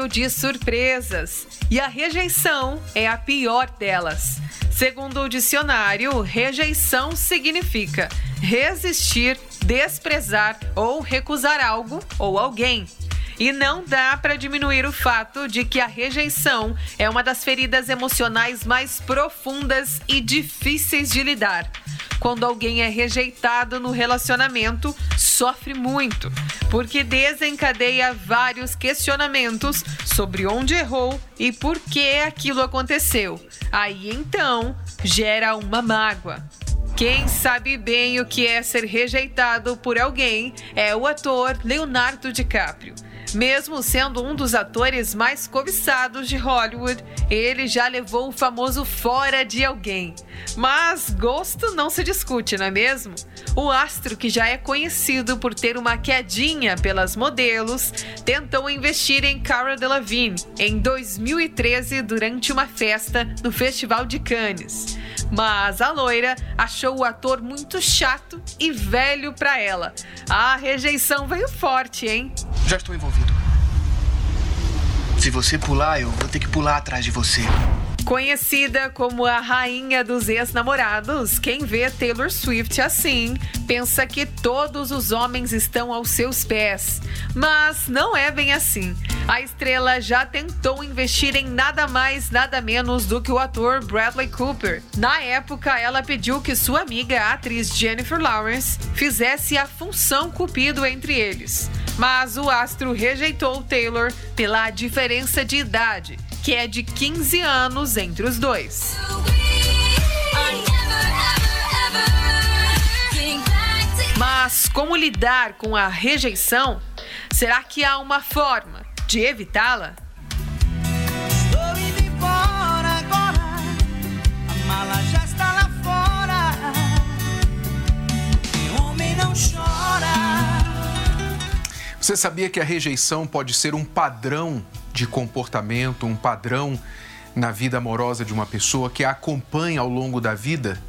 Cheio de surpresas e a rejeição é a pior delas. Segundo o dicionário, rejeição significa resistir, desprezar ou recusar algo ou alguém. E não dá para diminuir o fato de que a rejeição é uma das feridas emocionais mais profundas e difíceis de lidar. Quando alguém é rejeitado no relacionamento, sofre muito, porque desencadeia vários questionamentos sobre onde errou e por que aquilo aconteceu. Aí então gera uma mágoa. Quem sabe bem o que é ser rejeitado por alguém é o ator Leonardo DiCaprio. Mesmo sendo um dos atores mais cobiçados de Hollywood, ele já levou o famoso fora de alguém. Mas gosto não se discute, não é mesmo? O astro, que já é conhecido por ter uma quedinha pelas modelos, tentou investir em Cara Delevingne em 2013 durante uma festa no Festival de Cannes. Mas a loira achou o ator muito chato e velho para ela. A rejeição veio forte, hein? Já estou envolvido. Se você pular, eu vou ter que pular atrás de você. Conhecida como a rainha dos ex-namorados, quem vê Taylor Swift assim pensa que todos os homens estão aos seus pés. Mas não é bem assim. A estrela já tentou investir em nada mais, nada menos do que o ator Bradley Cooper. Na época, ela pediu que sua amiga, a atriz Jennifer Lawrence, fizesse a função cupido entre eles. Mas o astro rejeitou Taylor pela diferença de idade, que é de 15 anos entre os dois. Mas como lidar com a rejeição? Será que há uma forma de evitá-la? Você sabia que a rejeição pode ser um padrão de comportamento, um padrão na vida amorosa de uma pessoa que a acompanha ao longo da vida?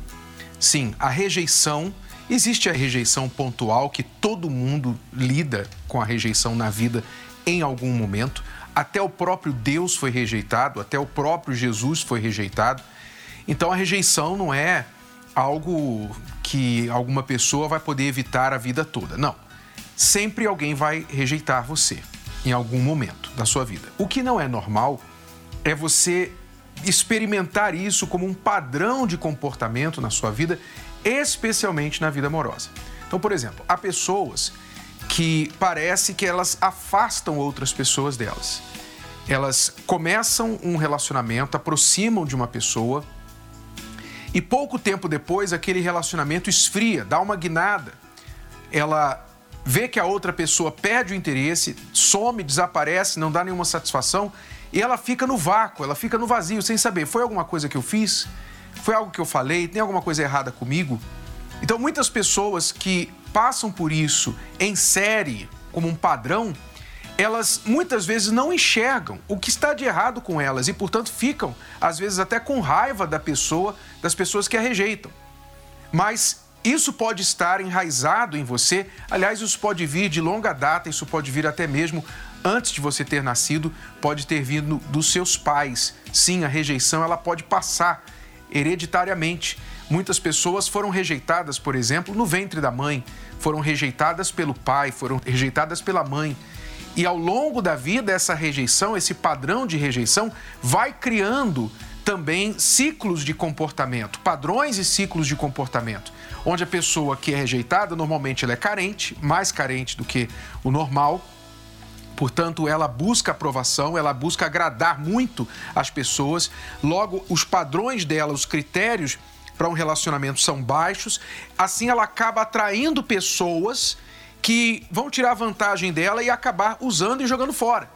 Sim, a rejeição, existe a rejeição pontual que todo mundo lida com a rejeição na vida em algum momento. Até o próprio Deus foi rejeitado, até o próprio Jesus foi rejeitado. Então a rejeição não é algo que alguma pessoa vai poder evitar a vida toda. Não sempre alguém vai rejeitar você em algum momento da sua vida. O que não é normal é você experimentar isso como um padrão de comportamento na sua vida, especialmente na vida amorosa. Então, por exemplo, há pessoas que parece que elas afastam outras pessoas delas. Elas começam um relacionamento, aproximam de uma pessoa e pouco tempo depois aquele relacionamento esfria, dá uma guinada. Ela vê que a outra pessoa perde o interesse, some, desaparece, não dá nenhuma satisfação e ela fica no vácuo, ela fica no vazio, sem saber: foi alguma coisa que eu fiz? Foi algo que eu falei? Tem alguma coisa errada comigo? Então, muitas pessoas que passam por isso em série, como um padrão, elas muitas vezes não enxergam o que está de errado com elas e, portanto, ficam, às vezes, até com raiva da pessoa, das pessoas que a rejeitam. Mas isso pode estar enraizado em você, aliás, isso pode vir de longa data, isso pode vir até mesmo antes de você ter nascido, pode ter vindo dos seus pais. Sim, a rejeição ela pode passar hereditariamente. Muitas pessoas foram rejeitadas, por exemplo, no ventre da mãe, foram rejeitadas pelo pai, foram rejeitadas pela mãe. E ao longo da vida, essa rejeição, esse padrão de rejeição, vai criando também ciclos de comportamento, padrões e ciclos de comportamento, onde a pessoa que é rejeitada, normalmente ela é carente, mais carente do que o normal, Portanto, ela busca aprovação, ela busca agradar muito as pessoas. Logo, os padrões dela, os critérios para um relacionamento são baixos. Assim, ela acaba atraindo pessoas que vão tirar vantagem dela e acabar usando e jogando fora.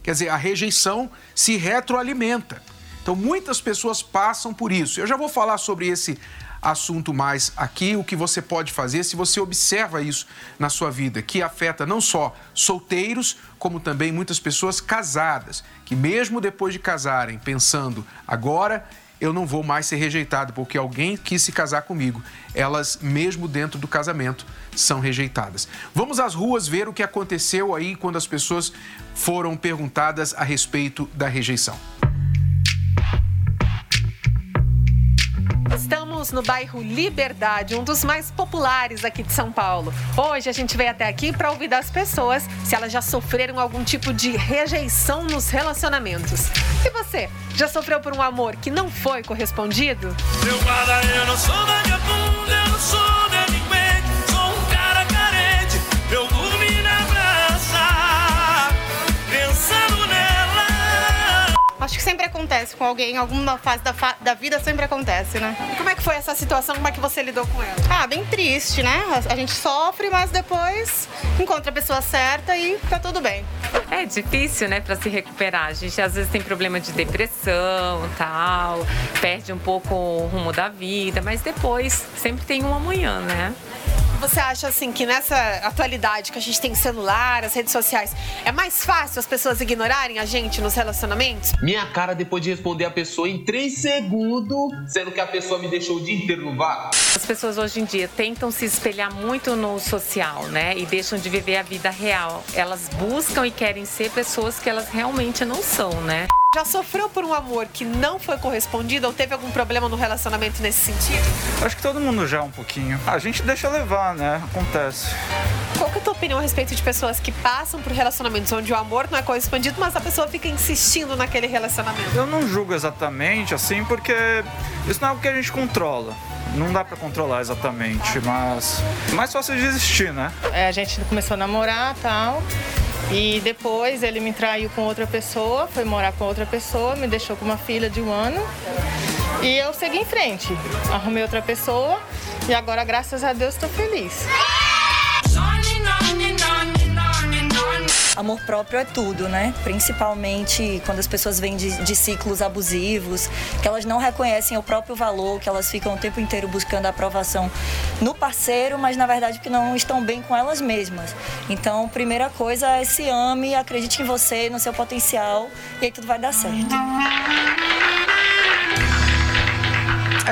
Quer dizer, a rejeição se retroalimenta. Então, muitas pessoas passam por isso. Eu já vou falar sobre esse assunto mais aqui, o que você pode fazer se você observa isso na sua vida, que afeta não só solteiros, como também muitas pessoas casadas, que mesmo depois de casarem, pensando agora eu não vou mais ser rejeitado porque alguém quis se casar comigo. Elas, mesmo dentro do casamento, são rejeitadas. Vamos às ruas ver o que aconteceu aí quando as pessoas foram perguntadas a respeito da rejeição. Estamos no bairro Liberdade, um dos mais populares aqui de São Paulo. Hoje a gente veio até aqui para ouvir das pessoas se elas já sofreram algum tipo de rejeição nos relacionamentos. E você, já sofreu por um amor que não foi correspondido? Meu eu não sou vagabundo, eu não sou Acho que sempre acontece com alguém, em alguma fase da, fa- da vida sempre acontece, né? E como é que foi essa situação? Como é que você lidou com ela? Ah, bem triste, né? A, a gente sofre, mas depois encontra a pessoa certa e tá tudo bem. É difícil, né, para se recuperar. A gente às vezes tem problema de depressão, tal, perde um pouco o rumo da vida, mas depois sempre tem um amanhã, né? Você acha assim que nessa atualidade que a gente tem celular, as redes sociais, é mais fácil as pessoas ignorarem a gente nos relacionamentos? Minha cara depois de responder a pessoa em 3 segundos, sendo que a pessoa me deixou o dia inteiro no vácuo. As pessoas hoje em dia tentam se espelhar muito no social, né? E deixam de viver a vida real. Elas buscam e querem ser pessoas que elas realmente não são, né? Já sofreu por um amor que não foi correspondido ou teve algum problema no relacionamento nesse sentido? Acho que todo mundo já um pouquinho. A gente deixa levar, né? Acontece. Qual que é a tua opinião a respeito de pessoas que passam por relacionamentos onde o amor não é correspondido, mas a pessoa fica insistindo naquele relacionamento? Eu não julgo exatamente assim, porque isso não é o que a gente controla. Não dá pra controlar exatamente, mas mais fácil de desistir, né? É, a gente começou a namorar tal. E depois ele me traiu com outra pessoa, foi morar com outra pessoa, me deixou com uma filha de um ano. E eu segui em frente. Arrumei outra pessoa e agora, graças a Deus, estou feliz. Amor próprio é tudo, né? Principalmente quando as pessoas vêm de, de ciclos abusivos, que elas não reconhecem o próprio valor, que elas ficam o tempo inteiro buscando a aprovação no parceiro, mas na verdade porque não estão bem com elas mesmas. Então, primeira coisa é se ame, acredite em você, no seu potencial, e aí tudo vai dar certo.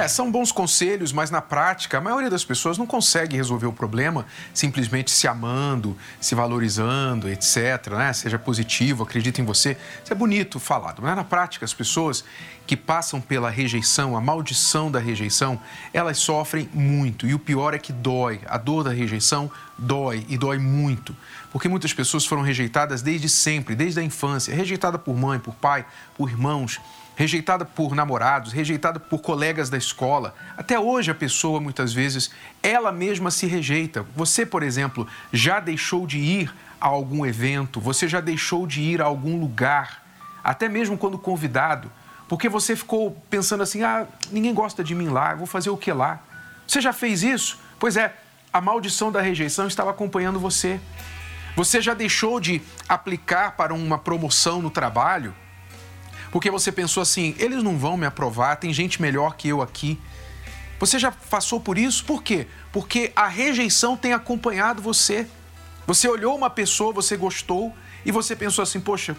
É, são bons conselhos, mas na prática a maioria das pessoas não consegue resolver o problema simplesmente se amando, se valorizando, etc. Né? Seja positivo, acredita em você. Isso é bonito falado, mas na prática as pessoas que passam pela rejeição, a maldição da rejeição, elas sofrem muito. E o pior é que dói. A dor da rejeição dói e dói muito. Porque muitas pessoas foram rejeitadas desde sempre, desde a infância. Rejeitada por mãe, por pai, por irmãos rejeitada por namorados, rejeitada por colegas da escola. Até hoje a pessoa muitas vezes ela mesma se rejeita. Você, por exemplo, já deixou de ir a algum evento, você já deixou de ir a algum lugar, até mesmo quando convidado, porque você ficou pensando assim: "Ah, ninguém gosta de mim lá, vou fazer o que lá?". Você já fez isso? Pois é, a maldição da rejeição estava acompanhando você. Você já deixou de aplicar para uma promoção no trabalho? Porque você pensou assim: eles não vão me aprovar, tem gente melhor que eu aqui. Você já passou por isso? Por quê? Porque a rejeição tem acompanhado você. Você olhou uma pessoa, você gostou e você pensou assim: poxa,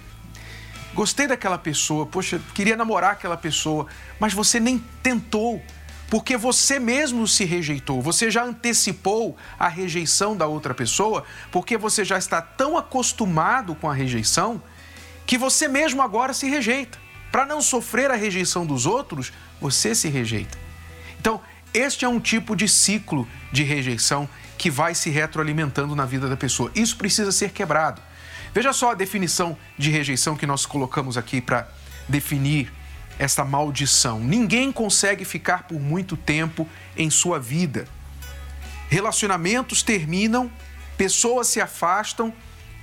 gostei daquela pessoa, poxa, queria namorar aquela pessoa, mas você nem tentou. Porque você mesmo se rejeitou, você já antecipou a rejeição da outra pessoa, porque você já está tão acostumado com a rejeição que você mesmo agora se rejeita. Para não sofrer a rejeição dos outros, você se rejeita. Então, este é um tipo de ciclo de rejeição que vai se retroalimentando na vida da pessoa. Isso precisa ser quebrado. Veja só a definição de rejeição que nós colocamos aqui para definir esta maldição. Ninguém consegue ficar por muito tempo em sua vida. Relacionamentos terminam, pessoas se afastam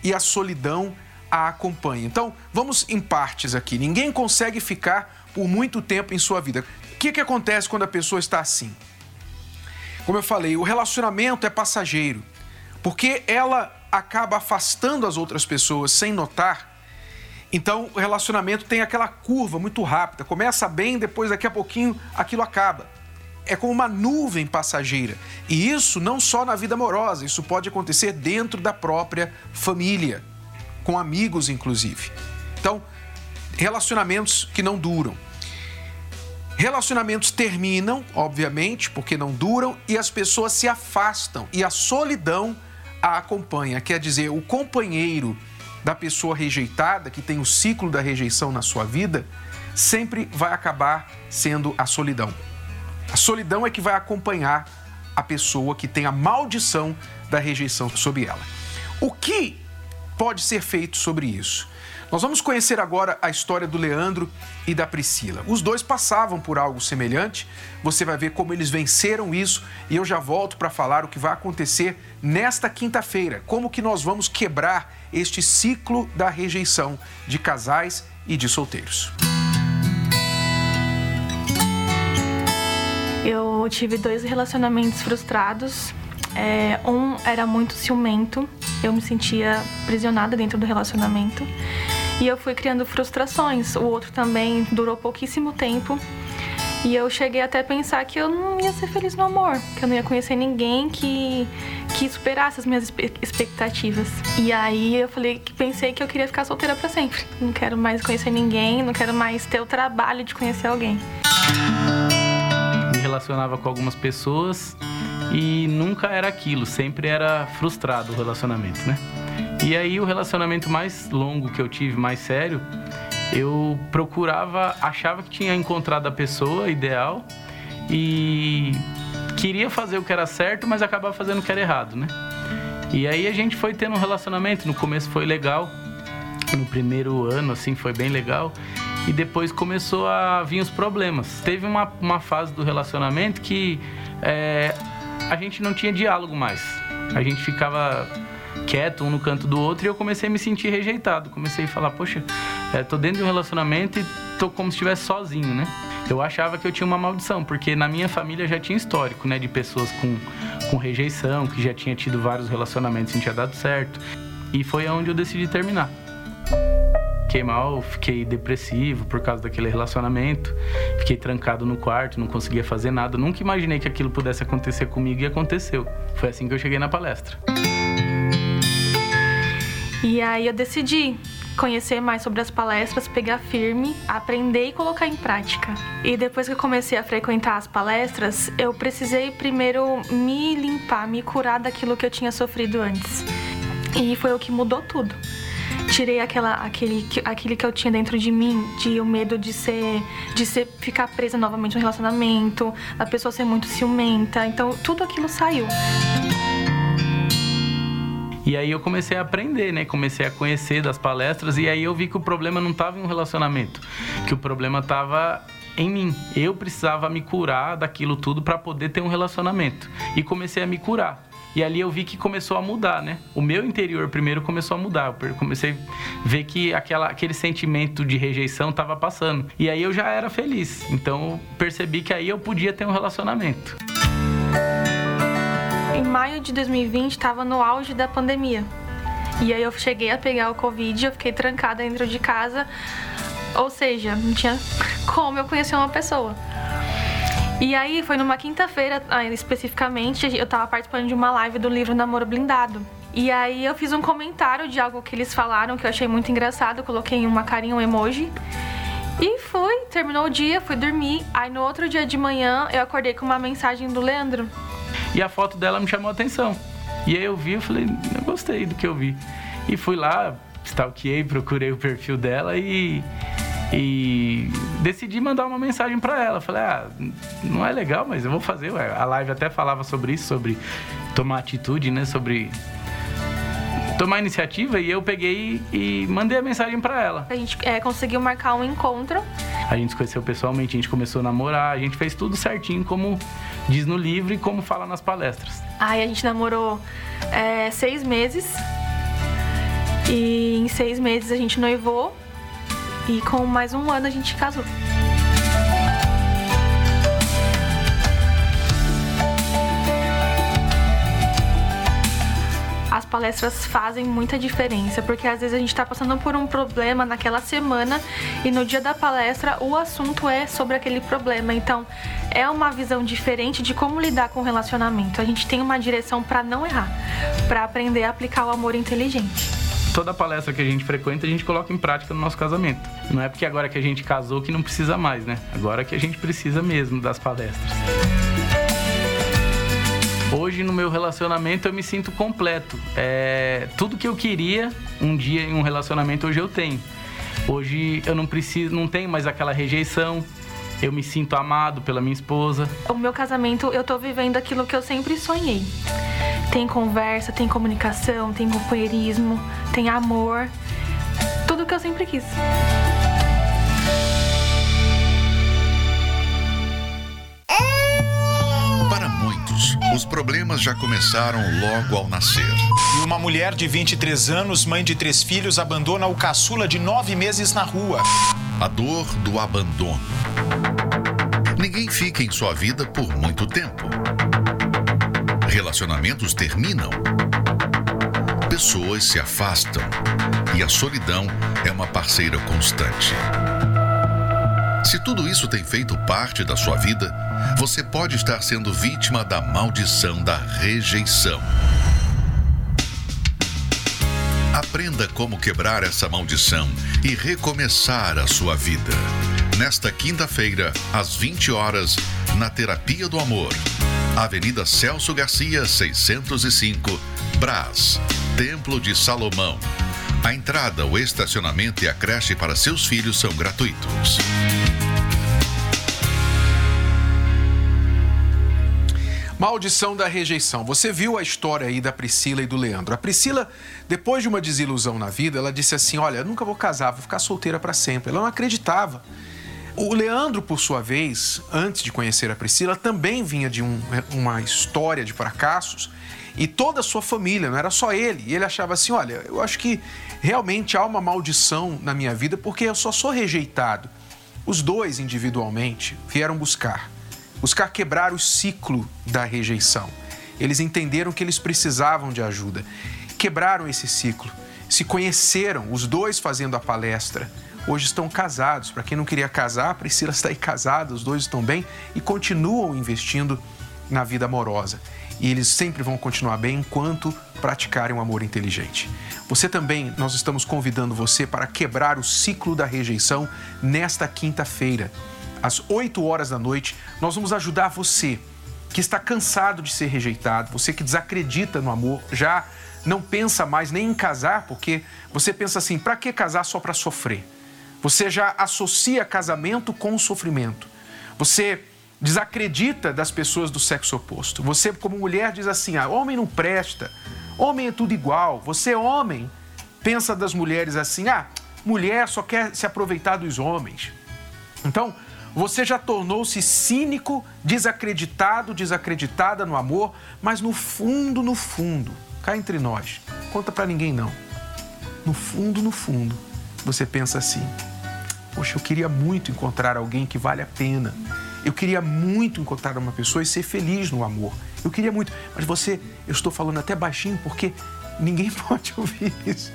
e a solidão a acompanha. Então, vamos em partes aqui. Ninguém consegue ficar por muito tempo em sua vida. O que, que acontece quando a pessoa está assim? Como eu falei, o relacionamento é passageiro, porque ela acaba afastando as outras pessoas sem notar Então, o relacionamento tem aquela curva muito rápida. Começa bem, depois, daqui a pouquinho, aquilo acaba. É como uma nuvem passageira. E isso não só na vida amorosa, isso pode acontecer dentro da própria família, com amigos, inclusive. Então, relacionamentos que não duram. Relacionamentos terminam, obviamente, porque não duram, e as pessoas se afastam, e a solidão a acompanha. Quer dizer, o companheiro da pessoa rejeitada, que tem o ciclo da rejeição na sua vida, sempre vai acabar sendo a solidão. A solidão é que vai acompanhar a pessoa que tem a maldição da rejeição sobre ela. O que pode ser feito sobre isso? Nós vamos conhecer agora a história do Leandro e da Priscila. Os dois passavam por algo semelhante, você vai ver como eles venceram isso e eu já volto para falar o que vai acontecer nesta quinta-feira, como que nós vamos quebrar este ciclo da rejeição de casais e de solteiros. Eu tive dois relacionamentos frustrados. É, um era muito ciumento, eu me sentia prisionada dentro do relacionamento. E eu fui criando frustrações. O outro também durou pouquíssimo tempo. E eu cheguei até a pensar que eu não ia ser feliz no amor, que eu não ia conhecer ninguém que, que superasse as minhas expectativas. E aí eu falei que pensei que eu queria ficar solteira para sempre. Não quero mais conhecer ninguém, não quero mais ter o trabalho de conhecer alguém. Me relacionava com algumas pessoas e nunca era aquilo, sempre era frustrado o relacionamento, né? E aí o relacionamento mais longo que eu tive, mais sério, eu procurava, achava que tinha encontrado a pessoa ideal e queria fazer o que era certo, mas acabava fazendo o que era errado, né? E aí a gente foi tendo um relacionamento, no começo foi legal, no primeiro ano assim foi bem legal e depois começou a vir os problemas. Teve uma, uma fase do relacionamento que é, a gente não tinha diálogo mais. A gente ficava quieto um no canto do outro e eu comecei a me sentir rejeitado. Comecei a falar, poxa, é, tô dentro de um relacionamento e tô como se estivesse sozinho, né? Eu achava que eu tinha uma maldição, porque na minha família já tinha histórico, né, de pessoas com, com rejeição, que já tinha tido vários relacionamentos e não tinha dado certo. E foi onde eu decidi terminar. Fiquei mal, fiquei depressivo por causa daquele relacionamento, fiquei trancado no quarto, não conseguia fazer nada. Nunca imaginei que aquilo pudesse acontecer comigo e aconteceu. Foi assim que eu cheguei na palestra. E aí eu decidi conhecer mais sobre as palestras, pegar firme, aprender e colocar em prática. E depois que eu comecei a frequentar as palestras, eu precisei primeiro me limpar, me curar daquilo que eu tinha sofrido antes. E foi o que mudou tudo. Tirei aquela, aquele, aquele que eu tinha dentro de mim, de o medo de ser, de ser, ficar presa novamente no relacionamento, a pessoa ser muito ciumenta. Então tudo aquilo saiu. E aí eu comecei a aprender, né? Comecei a conhecer das palestras e aí eu vi que o problema não estava em um relacionamento, que o problema estava em mim. Eu precisava me curar daquilo tudo para poder ter um relacionamento. E comecei a me curar. E ali eu vi que começou a mudar, né? O meu interior primeiro começou a mudar. Eu comecei a ver que aquela, aquele sentimento de rejeição estava passando. E aí eu já era feliz. Então percebi que aí eu podia ter um relacionamento em maio de 2020 estava no auge da pandemia. E aí eu cheguei a pegar o Covid, eu fiquei trancada dentro de casa. Ou seja, não tinha como eu conhecer uma pessoa. E aí foi numa quinta-feira, ah, especificamente, eu tava participando de uma live do livro Namoro Blindado. E aí eu fiz um comentário de algo que eles falaram que eu achei muito engraçado, coloquei uma carinha, um emoji. E fui, terminou o dia, fui dormir. Aí no outro dia de manhã eu acordei com uma mensagem do Leandro. E a foto dela me chamou a atenção. E aí eu vi, eu falei, eu gostei do que eu vi. E fui lá, stalkeei, procurei o perfil dela e e decidi mandar uma mensagem para ela. Falei, ah, não é legal, mas eu vou fazer. Ué. A live até falava sobre isso, sobre tomar atitude, né? Sobre tomar iniciativa e eu peguei e mandei a mensagem para ela. A gente é, conseguiu marcar um encontro. A gente se conheceu pessoalmente, a gente começou a namorar, a gente fez tudo certinho como diz no livro e como fala nas palestras. Aí a gente namorou é, seis meses e em seis meses a gente noivou e com mais um ano a gente casou. as palestras fazem muita diferença, porque às vezes a gente está passando por um problema naquela semana e no dia da palestra o assunto é sobre aquele problema. Então, é uma visão diferente de como lidar com o relacionamento. A gente tem uma direção para não errar, para aprender a aplicar o amor inteligente toda palestra que a gente frequenta, a gente coloca em prática no nosso casamento. Não é porque agora que a gente casou que não precisa mais, né? Agora que a gente precisa mesmo das palestras. Hoje no meu relacionamento eu me sinto completo. É, tudo que eu queria um dia em um relacionamento hoje eu tenho. Hoje eu não preciso, não tenho mais aquela rejeição. Eu me sinto amado pela minha esposa. O meu casamento eu tô vivendo aquilo que eu sempre sonhei. Tem conversa, tem comunicação, tem companheirismo, tem amor. Tudo que eu sempre quis. Para muitos, os problemas já começaram logo ao nascer. E uma mulher de 23 anos, mãe de três filhos, abandona o caçula de nove meses na rua. A dor do abandono. Ninguém fica em sua vida por muito tempo. Relacionamentos terminam. Pessoas se afastam. E a solidão é uma parceira constante. Se tudo isso tem feito parte da sua vida, você pode estar sendo vítima da maldição da rejeição. Aprenda como quebrar essa maldição e recomeçar a sua vida. Nesta quinta-feira, às 20 horas, na Terapia do Amor. Avenida Celso Garcia, 605, Brás, Templo de Salomão. A entrada, o estacionamento e a creche para seus filhos são gratuitos. Maldição da rejeição. Você viu a história aí da Priscila e do Leandro. A Priscila, depois de uma desilusão na vida, ela disse assim: Olha, nunca vou casar, vou ficar solteira para sempre. Ela não acreditava. O Leandro, por sua vez, antes de conhecer a Priscila, também vinha de um, uma história de fracassos e toda a sua família, não era só ele. E ele achava assim: olha, eu acho que realmente há uma maldição na minha vida porque eu só sou rejeitado. Os dois, individualmente, vieram buscar buscar quebrar o ciclo da rejeição. Eles entenderam que eles precisavam de ajuda. Quebraram esse ciclo. Se conheceram, os dois fazendo a palestra hoje estão casados. Para quem não queria casar, a Priscila está aí casada, os dois estão bem e continuam investindo na vida amorosa. E eles sempre vão continuar bem enquanto praticarem um amor inteligente. Você também, nós estamos convidando você para quebrar o ciclo da rejeição nesta quinta-feira, às 8 horas da noite. Nós vamos ajudar você que está cansado de ser rejeitado, você que desacredita no amor, já não pensa mais nem em casar, porque você pensa assim: para que casar só para sofrer? Você já associa casamento com sofrimento. Você desacredita das pessoas do sexo oposto. Você, como mulher, diz assim: ah, homem não presta, homem é tudo igual. Você, homem, pensa das mulheres assim: ah, mulher só quer se aproveitar dos homens. Então, você já tornou-se cínico, desacreditado, desacreditada no amor, mas no fundo, no fundo, cá entre nós, conta para ninguém não. No fundo, no fundo, você pensa assim: Poxa, eu queria muito encontrar alguém que vale a pena. Eu queria muito encontrar uma pessoa e ser feliz no amor. Eu queria muito. Mas você, eu estou falando até baixinho porque ninguém pode ouvir isso.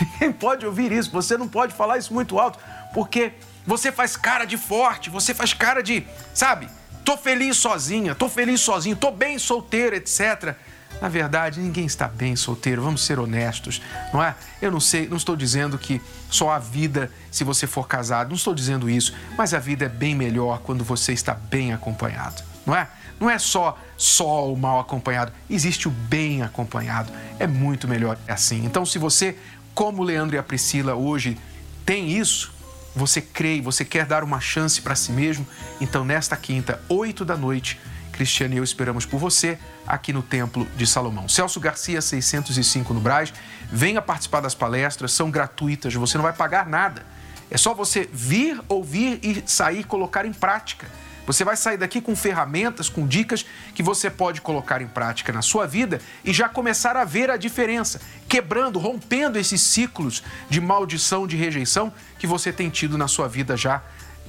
Ninguém pode ouvir isso. Você não pode falar isso muito alto porque você faz cara de forte, você faz cara de, sabe? Tô feliz sozinha, tô feliz sozinho, tô bem solteiro, etc. Na verdade, ninguém está bem solteiro, vamos ser honestos, não é? Eu não sei, não estou dizendo que só a vida se você for casado, não estou dizendo isso, mas a vida é bem melhor quando você está bem acompanhado, não é? Não é só só o mal acompanhado, existe o bem acompanhado. É muito melhor assim. Então, se você, como o Leandro e a Priscila hoje, tem isso, você crê você quer dar uma chance para si mesmo, então nesta quinta, 8 da noite, Cristiane e eu esperamos por você aqui no Templo de Salomão. Celso Garcia, 605 no Braz. Venha participar das palestras, são gratuitas, você não vai pagar nada. É só você vir, ouvir e sair colocar em prática. Você vai sair daqui com ferramentas, com dicas que você pode colocar em prática na sua vida e já começar a ver a diferença, quebrando, rompendo esses ciclos de maldição, de rejeição que você tem tido na sua vida já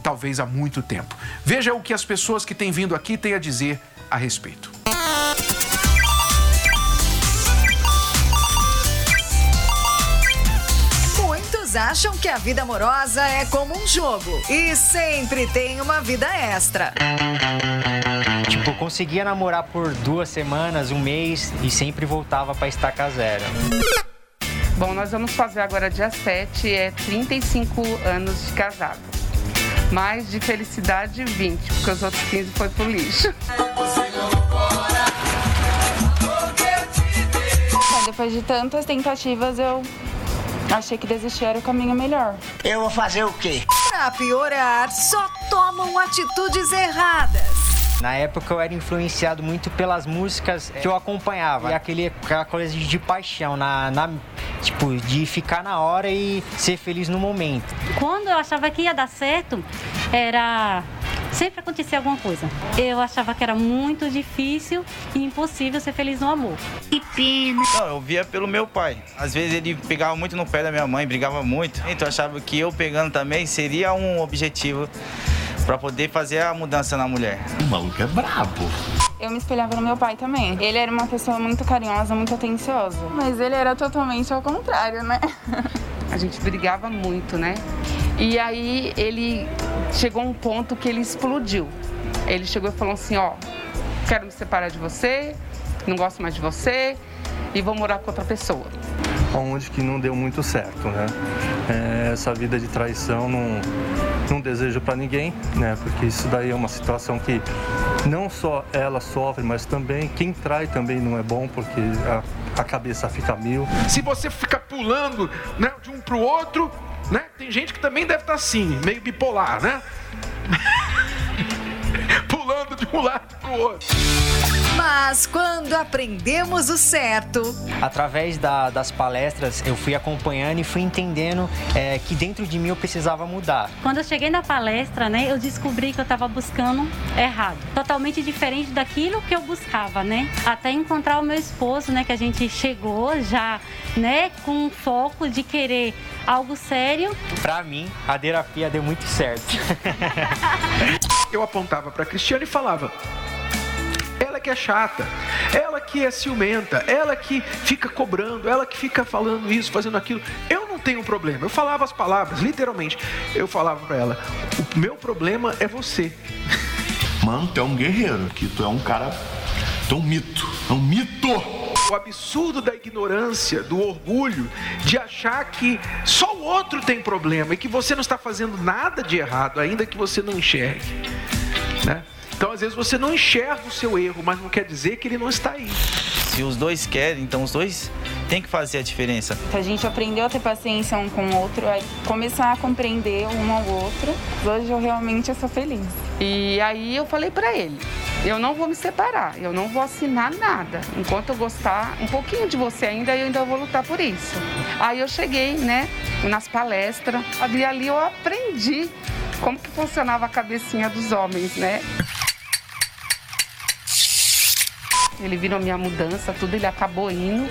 talvez há muito tempo. Veja o que as pessoas que têm vindo aqui têm a dizer a respeito. acham que a vida amorosa é como um jogo e sempre tem uma vida extra. Tipo, eu conseguia namorar por duas semanas, um mês e sempre voltava para estaca zero. Bom, nós vamos fazer agora dia 7, é 35 anos de casado. Mais de felicidade, 20, porque os outros 15 foi pro lixo. Depois de tantas tentativas, eu achei que desistir era o caminho melhor. Eu vou fazer o quê? Pra piorar, só tomam atitudes erradas. Na época eu era influenciado muito pelas músicas que eu acompanhava. E aquele, aquela coisa de, paixão, na, na, tipo, de ficar na hora e ser feliz no momento. Quando eu achava que ia dar certo, era sempre acontecia alguma coisa. Eu achava que era muito difícil e impossível ser feliz no amor. Que pena. Não, eu via pelo meu pai. Às vezes ele pegava muito no pé da minha mãe, brigava muito. Então eu achava que eu pegando também seria um objetivo para poder fazer a mudança na mulher. O maluco é brabo. Eu me espelhava no meu pai também. Ele era uma pessoa muito carinhosa, muito atenciosa. Mas ele era totalmente ao contrário, né? A gente brigava muito, né? E aí ele chegou a um ponto que ele explodiu. Ele chegou e falou assim, ó, quero me separar de você, não gosto mais de você e vou morar com outra pessoa. onde que não deu muito certo, né? É, essa vida de traição não, não desejo para ninguém, né? Porque isso daí é uma situação que não só ela sofre, mas também quem trai também não é bom, porque a, a cabeça fica mil. Se você fica pulando né, de um pro outro, né? Tem gente que também deve estar assim, meio bipolar, né? Pulando de um lado pro outro. Mas quando aprendemos o certo, Através da- das palestras eu fui acompanhando e fui entendendo é, que dentro de mim eu precisava mudar. Quando eu cheguei na palestra, né, eu descobri que eu estava buscando errado. Totalmente diferente daquilo que eu buscava, né? Até encontrar o meu esposo, né, que a gente chegou já, né, com foco de querer algo sério. Pra mim, a terapia deu muito certo. Eu apontava pra Cristiane e falava: que é chata, ela que é ciumenta, ela que fica cobrando, ela que fica falando isso, fazendo aquilo. Eu não tenho problema. Eu falava as palavras, literalmente. Eu falava pra ela: o meu problema é você. Mano, tu é um guerreiro, que tu é um cara. Tu é um mito. É um mito! O absurdo da ignorância, do orgulho, de achar que só o outro tem problema e que você não está fazendo nada de errado, ainda que você não enxergue. Né? Então, às vezes, você não enxerga o seu erro, mas não quer dizer que ele não está aí. Se os dois querem, então os dois têm que fazer a diferença. A gente aprendeu a ter paciência um com o outro, aí começar a compreender um ao outro. Hoje eu realmente sou feliz. E aí eu falei pra ele, eu não vou me separar, eu não vou assinar nada. Enquanto eu gostar um pouquinho de você ainda, eu ainda vou lutar por isso. Aí eu cheguei, né, nas palestras, e ali eu aprendi como que funcionava a cabecinha dos homens, né? Ele virou minha mudança, tudo, ele acabou indo.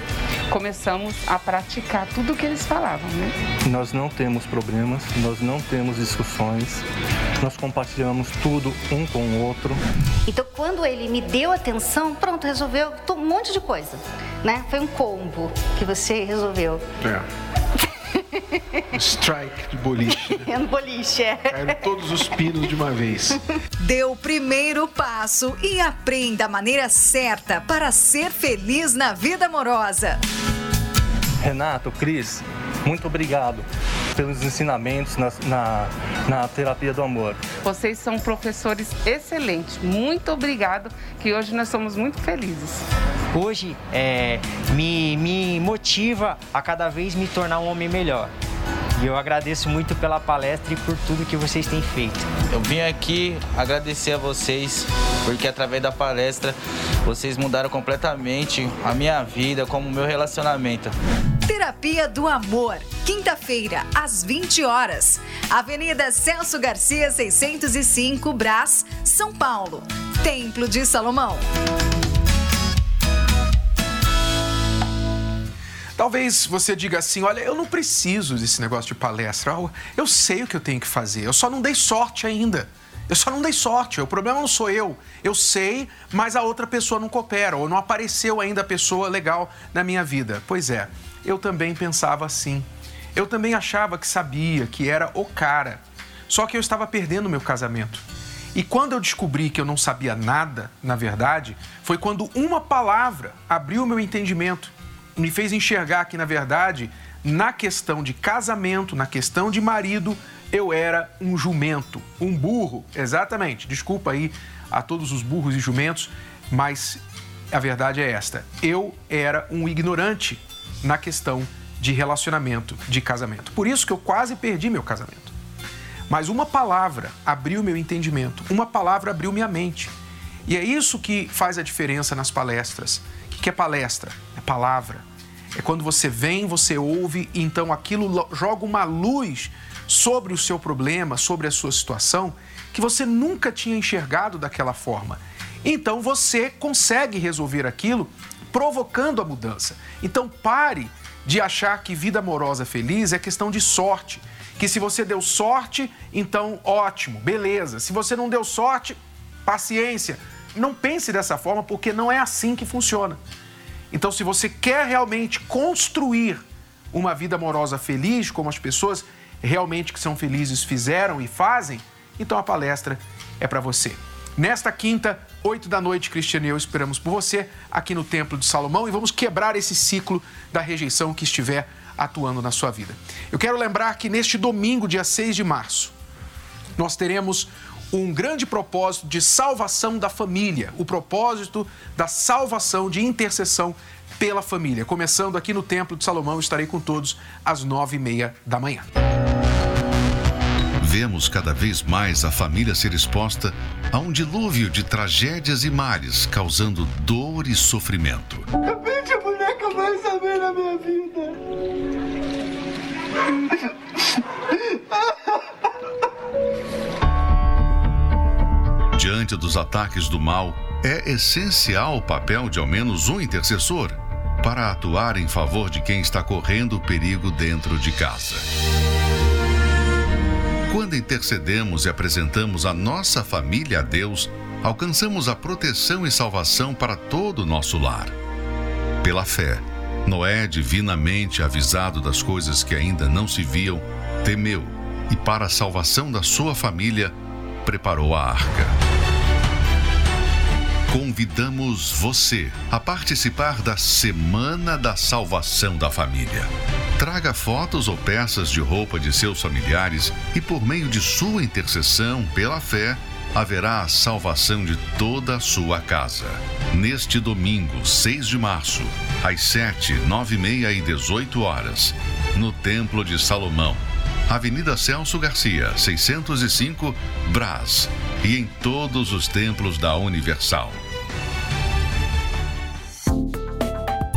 Começamos a praticar tudo o que eles falavam, né? Nós não temos problemas, nós não temos discussões, nós compartilhamos tudo um com o outro. Então, quando ele me deu atenção, pronto, resolveu um monte de coisa, né? Foi um combo que você resolveu. É. Strike de boliche. né? É no boliche, é. Caíram todos os pinos de uma vez. dê o primeiro passo e aprenda a maneira certa para ser feliz na vida amorosa. Renato, Cris, muito obrigado pelos ensinamentos na, na, na terapia do amor. Vocês são professores excelentes. Muito obrigado, que hoje nós somos muito felizes. Hoje é, me, me motiva a cada vez me tornar um homem melhor. E eu agradeço muito pela palestra e por tudo que vocês têm feito. Eu vim aqui agradecer a vocês, porque através da palestra vocês mudaram completamente a minha vida, como o meu relacionamento. Terapia do Amor, quinta-feira, às 20 horas. Avenida Celso Garcia, 605, Brás, São Paulo. Templo de Salomão. Talvez você diga assim: olha, eu não preciso desse negócio de palestra. Eu- sei o que eu tenho que fazer, eu só não dei sorte ainda. Eu só não dei sorte. O problema não sou eu. Eu sei, mas a outra pessoa não coopera, ou não apareceu ainda a pessoa legal na minha vida. Pois é, eu também pensava assim. Eu também achava que sabia, que era o cara. Só que eu estava perdendo meu casamento. E quando eu descobri que eu não sabia nada, na verdade, foi quando uma palavra abriu meu entendimento, me fez enxergar que, na verdade, na questão de casamento, na questão de marido, eu era um jumento, um burro, exatamente. Desculpa aí a todos os burros e jumentos, mas a verdade é esta: eu era um ignorante na questão de relacionamento, de casamento. Por isso que eu quase perdi meu casamento. Mas uma palavra abriu meu entendimento, uma palavra abriu minha mente. E é isso que faz a diferença nas palestras. O que é palestra? É palavra. É quando você vem, você ouve, e então aquilo joga uma luz sobre o seu problema, sobre a sua situação, que você nunca tinha enxergado daquela forma. Então você consegue resolver aquilo provocando a mudança. Então pare de achar que vida amorosa feliz é questão de sorte. Que se você deu sorte, então ótimo, beleza. Se você não deu sorte, paciência. Não pense dessa forma, porque não é assim que funciona. Então, se você quer realmente construir uma vida amorosa feliz, como as pessoas realmente que são felizes fizeram e fazem, então a palestra é para você. Nesta quinta, 8 da noite, Cristiane e eu esperamos por você aqui no Templo de Salomão e vamos quebrar esse ciclo da rejeição que estiver atuando na sua vida. Eu quero lembrar que neste domingo, dia 6 de março, nós teremos um grande propósito de salvação da família, o propósito da salvação, de intercessão pela família. Começando aqui no Templo de Salomão, estarei com todos às nove e meia da manhã. Vemos cada vez mais a família ser exposta a um dilúvio de tragédias e males, causando dor e sofrimento. A boneca mais saber na minha vida. Diante dos ataques do mal, é essencial o papel de ao menos um intercessor para atuar em favor de quem está correndo perigo dentro de casa. Quando intercedemos e apresentamos a nossa família a Deus, alcançamos a proteção e salvação para todo o nosso lar. Pela fé, Noé, divinamente avisado das coisas que ainda não se viam, temeu e, para a salvação da sua família, preparou a arca. Convidamos você a participar da Semana da Salvação da Família. Traga fotos ou peças de roupa de seus familiares e, por meio de sua intercessão pela fé, haverá a salvação de toda a sua casa. Neste domingo, 6 de março, às 7, 9 e meia e 18 horas, no Templo de Salomão, Avenida Celso Garcia, 605, Brás, e em todos os templos da Universal.